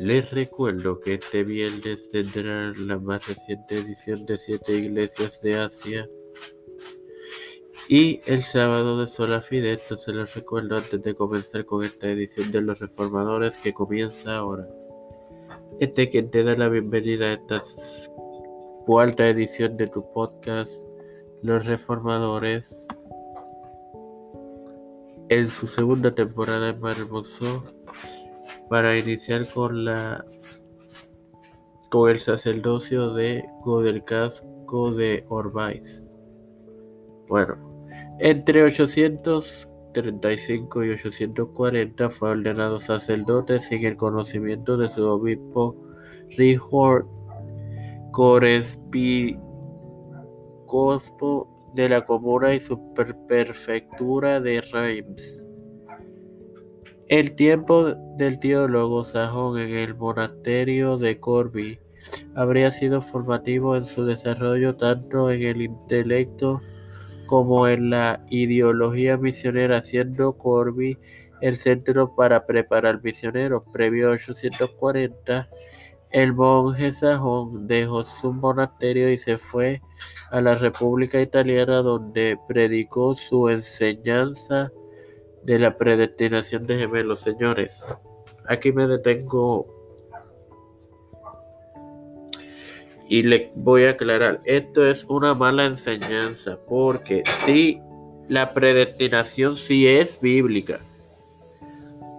Les recuerdo que este viernes tendrán la más reciente edición de Siete Iglesias de Asia y el sábado de Sola Fide. se les recuerdo antes de comenzar con esta edición de Los Reformadores que comienza ahora. Este quien te da la bienvenida a esta cuarta edición de tu podcast Los Reformadores en su segunda temporada en para iniciar con la con el sacerdocio de Godelcasco de Orbais. Bueno, entre 835 y 840 fue ordenado sacerdote sin el conocimiento de su obispo Richard Corespi-Cospo de la comuna y su prefectura de Reims. El tiempo del teólogo sajón en el monasterio de Corby habría sido formativo en su desarrollo tanto en el intelecto como en la ideología misionera, siendo Corby el centro para preparar misioneros. Previo a 840, el monje sajón dejó su monasterio y se fue a la República Italiana donde predicó su enseñanza de la predestinación de gemelos, señores. Aquí me detengo y le voy a aclarar, esto es una mala enseñanza porque si la predestinación sí es bíblica.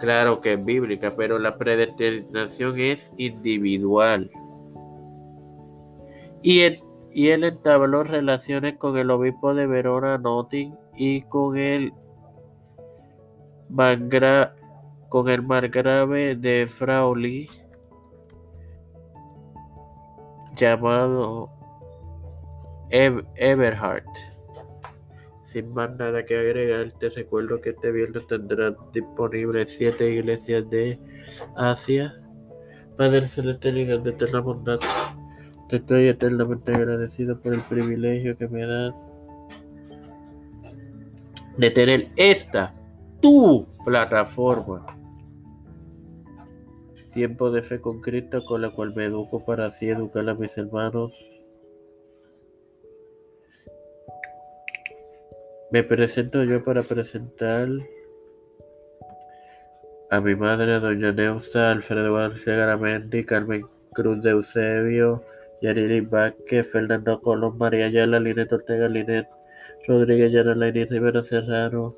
Claro que es bíblica, pero la predestinación es individual. Y él, y él entabló relaciones con el obispo de Verona, Notting, y con el con el margrave de Frauli llamado Eberhard. Sin más nada que agregar, te recuerdo que este viernes tendrán disponibles siete iglesias de Asia. Padre Celestial y de bondad, te estoy eternamente agradecido por el privilegio que me das de tener esta tu plataforma. Tiempo de fe con Cristo con la cual me educo para así educar a mis hermanos. Me presento yo para presentar a mi madre, doña Neusta, Alfredo García Garamendi, Carmen Cruz de Eusebio, Yarili Vázquez, Fernando Colón, María Ayala, Linet Ortega, Linet Rodríguez, Yana Rivera Serrano,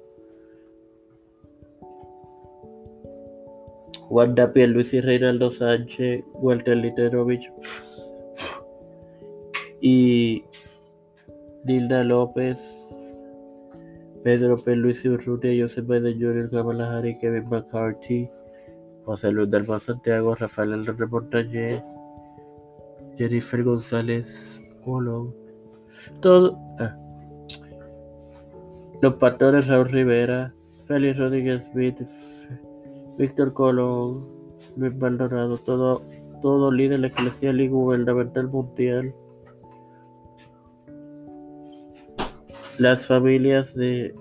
Wanda Luis y Reinaldo Sánchez, Walter Literovich y Dilda López, Pedro P. Luis Urrutia, Joseph Biden Jr., Kamala Kevin McCarthy, José Luis Dalma Santiago, Rafael Hernández Montañez, Jennifer González Colón, todo, ah, los pastores Raúl Rivera, Félix Rodríguez Smith, Víctor Colón, Luis Maldonado, todo, todo líder eclesial y gubernamental mundial. Las familias de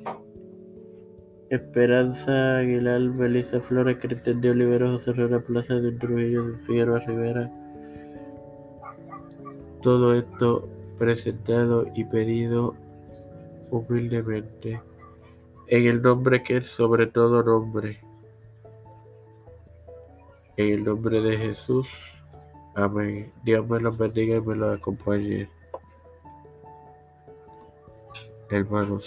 Esperanza Aguilar, Melissa Flores, Cristian de Olivera, José Herrera Plaza de Trujillo, de Figueroa Rivera. Todo esto presentado y pedido humildemente en el nombre que es sobre todo nombre. En el nombre de Jesús. Amén. Dios me los bendiga y me los acompañe. Hermanos.